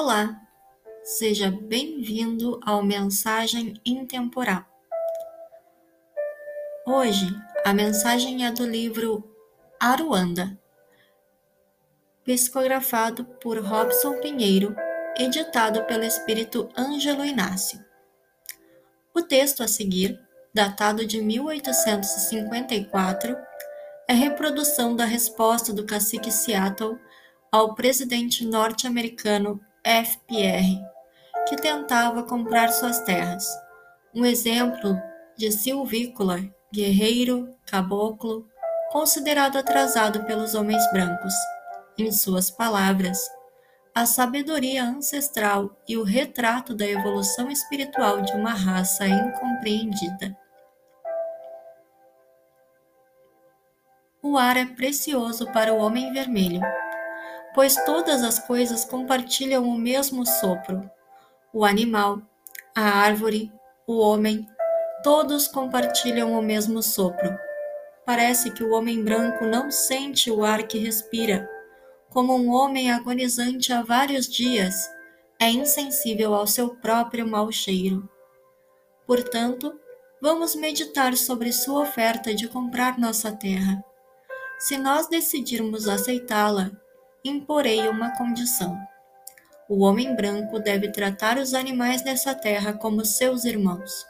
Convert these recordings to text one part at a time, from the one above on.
Olá, seja bem-vindo ao Mensagem Intemporal. Hoje a mensagem é do livro Aruanda, psicografado por Robson Pinheiro, editado pelo espírito Ângelo Inácio. O texto a seguir, datado de 1854, é reprodução da resposta do cacique Seattle ao presidente norte-americano FPR, que tentava comprar suas terras. Um exemplo de silvícola, guerreiro, caboclo, considerado atrasado pelos homens brancos. Em suas palavras, a sabedoria ancestral e o retrato da evolução espiritual de uma raça incompreendida. O ar é precioso para o homem vermelho pois todas as coisas compartilham o mesmo sopro. O animal, a árvore, o homem, todos compartilham o mesmo sopro. Parece que o homem branco não sente o ar que respira, como um homem agonizante há vários dias é insensível ao seu próprio mau cheiro. Portanto, vamos meditar sobre sua oferta de comprar nossa terra. Se nós decidirmos aceitá-la, imporei uma condição. O homem branco deve tratar os animais dessa terra como seus irmãos.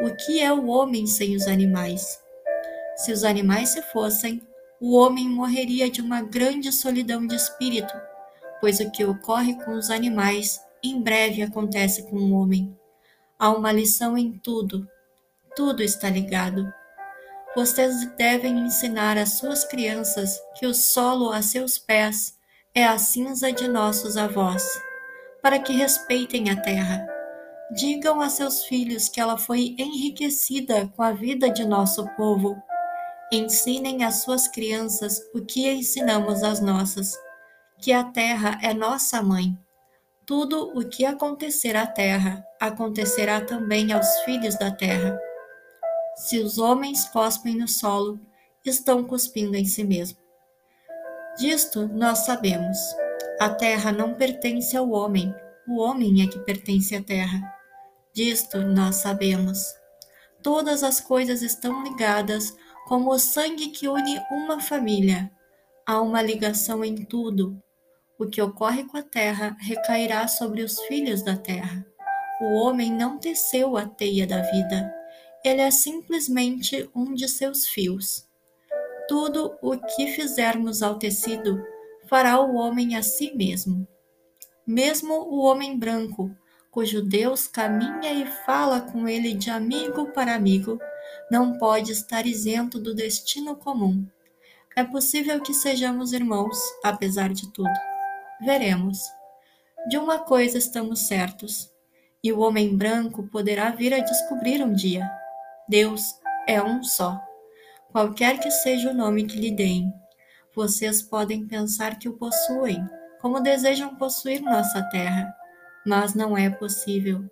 O que é o homem sem os animais? Se os animais se fossem, o homem morreria de uma grande solidão de espírito, pois o que ocorre com os animais em breve acontece com o homem. Há uma lição em tudo, tudo está ligado. Vocês devem ensinar às suas crianças que o solo a seus pés é a cinza de nossos avós, para que respeitem a terra. Digam a seus filhos que ela foi enriquecida com a vida de nosso povo. Ensinem às suas crianças o que ensinamos às nossas, que a terra é nossa mãe. Tudo o que acontecer à terra acontecerá também aos filhos da terra. Se os homens cospem no solo, estão cuspindo em si mesmos. Disto nós sabemos: a terra não pertence ao homem, o homem é que pertence à terra. Disto nós sabemos. Todas as coisas estão ligadas como o sangue que une uma família. Há uma ligação em tudo. O que ocorre com a terra recairá sobre os filhos da terra. O homem não teceu a teia da vida ele é simplesmente um de seus fios. Tudo o que fizermos ao tecido fará o homem a si mesmo. Mesmo o homem branco, cujo Deus caminha e fala com ele de amigo para amigo, não pode estar isento do destino comum. É possível que sejamos irmãos, apesar de tudo. Veremos. De uma coisa estamos certos, e o homem branco poderá vir a descobrir um dia Deus é um só, qualquer que seja o nome que lhe deem. Vocês podem pensar que o possuem, como desejam possuir nossa terra, mas não é possível.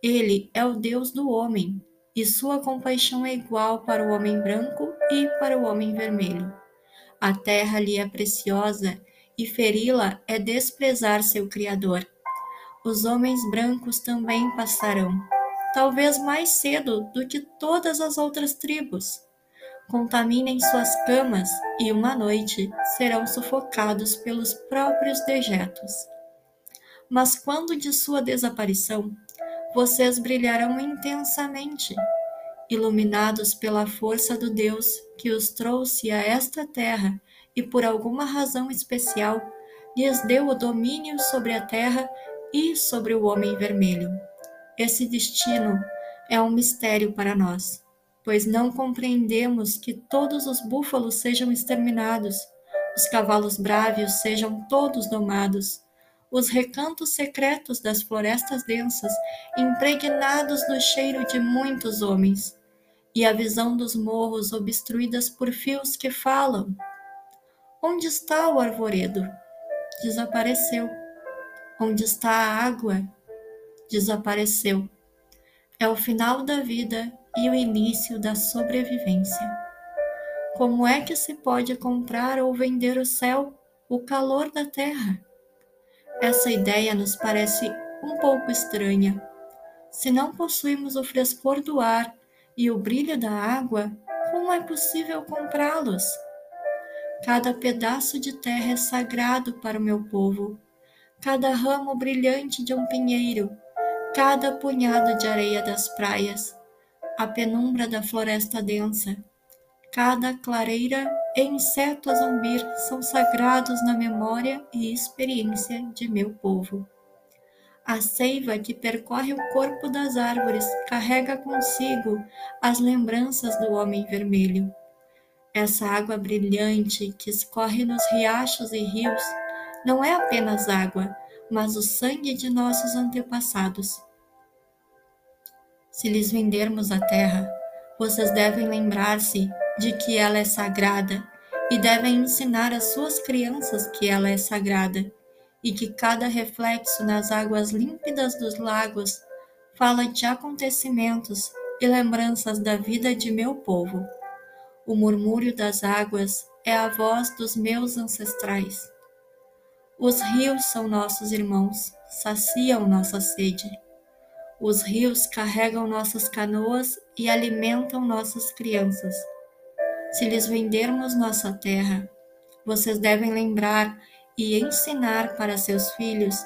Ele é o Deus do homem, e sua compaixão é igual para o homem branco e para o homem vermelho. A terra lhe é preciosa, e feri-la é desprezar seu Criador. Os homens brancos também passarão, talvez mais cedo do que todas as outras tribos. Contaminem suas camas e uma noite serão sufocados pelos próprios dejetos. Mas quando de sua desaparição, vocês brilharão intensamente, iluminados pela força do Deus que os trouxe a esta terra e por alguma razão especial lhes deu o domínio sobre a terra e sobre o homem vermelho. Esse destino é um mistério para nós, pois não compreendemos que todos os búfalos sejam exterminados, os cavalos brávios sejam todos domados, os recantos secretos das florestas densas impregnados do cheiro de muitos homens, e a visão dos morros obstruídas por fios que falam. Onde está o arvoredo? Desapareceu. Onde está a água? Desapareceu. É o final da vida e o início da sobrevivência. Como é que se pode comprar ou vender o céu, o calor da terra? Essa ideia nos parece um pouco estranha. Se não possuímos o frescor do ar e o brilho da água, como é possível comprá-los? Cada pedaço de terra é sagrado para o meu povo, cada ramo brilhante de um pinheiro, cada punhado de areia das praias, a penumbra da floresta densa, cada clareira e inseto a zumbir são sagrados na memória e experiência de meu povo. A seiva que percorre o corpo das árvores carrega consigo as lembranças do homem vermelho essa água brilhante que escorre nos riachos e rios não é apenas água, mas o sangue de nossos antepassados. Se lhes vendermos a terra, vocês devem lembrar-se de que ela é sagrada e devem ensinar às suas crianças que ela é sagrada e que cada reflexo nas águas límpidas dos lagos fala de acontecimentos e lembranças da vida de meu povo. O murmúrio das águas é a voz dos meus ancestrais. Os rios são nossos irmãos, saciam nossa sede. Os rios carregam nossas canoas e alimentam nossas crianças. Se lhes vendermos nossa terra, vocês devem lembrar e ensinar para seus filhos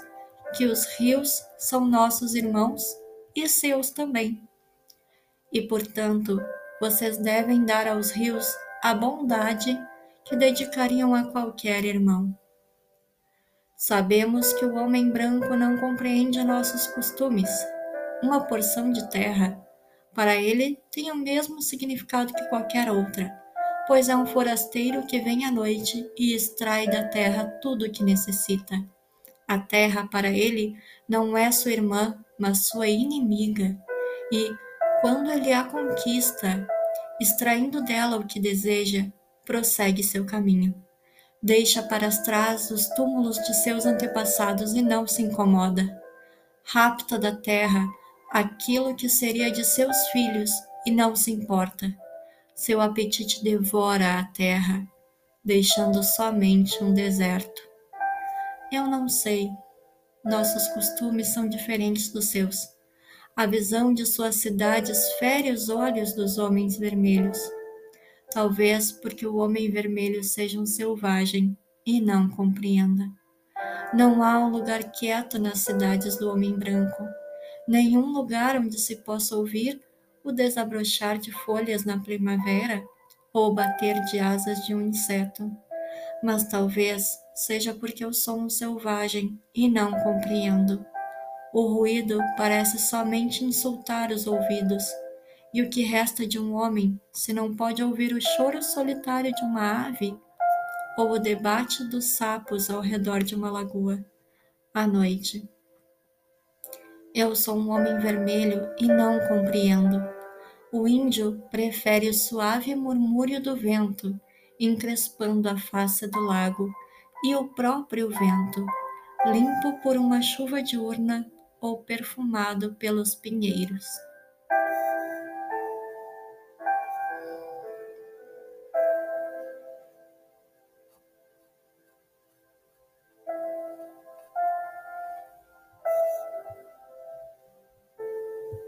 que os rios são nossos irmãos e seus também. E, portanto, vocês devem dar aos rios a bondade que dedicariam a qualquer irmão. Sabemos que o homem branco não compreende nossos costumes. Uma porção de terra, para ele, tem o mesmo significado que qualquer outra, pois é um forasteiro que vem à noite e extrai da terra tudo o que necessita. A terra, para ele, não é sua irmã, mas sua inimiga. E, quando ele a conquista, extraindo dela o que deseja, prossegue seu caminho. Deixa para trás os túmulos de seus antepassados e não se incomoda. Rapta da terra aquilo que seria de seus filhos e não se importa. Seu apetite devora a terra, deixando somente um deserto. Eu não sei. Nossos costumes são diferentes dos seus a visão de suas cidades fere os olhos dos homens vermelhos. Talvez porque o homem vermelho seja um selvagem e não compreenda. Não há um lugar quieto nas cidades do homem branco, nenhum lugar onde se possa ouvir o desabrochar de folhas na primavera ou bater de asas de um inseto. Mas talvez seja porque eu sou um selvagem e não compreendo. O ruído parece somente insultar os ouvidos. E o que resta de um homem se não pode ouvir o choro solitário de uma ave ou o debate dos sapos ao redor de uma lagoa? À noite. Eu sou um homem vermelho e não compreendo. O índio prefere o suave murmúrio do vento, encrespando a face do lago, e o próprio vento, limpo por uma chuva diurna, ou perfumado pelos pinheiros.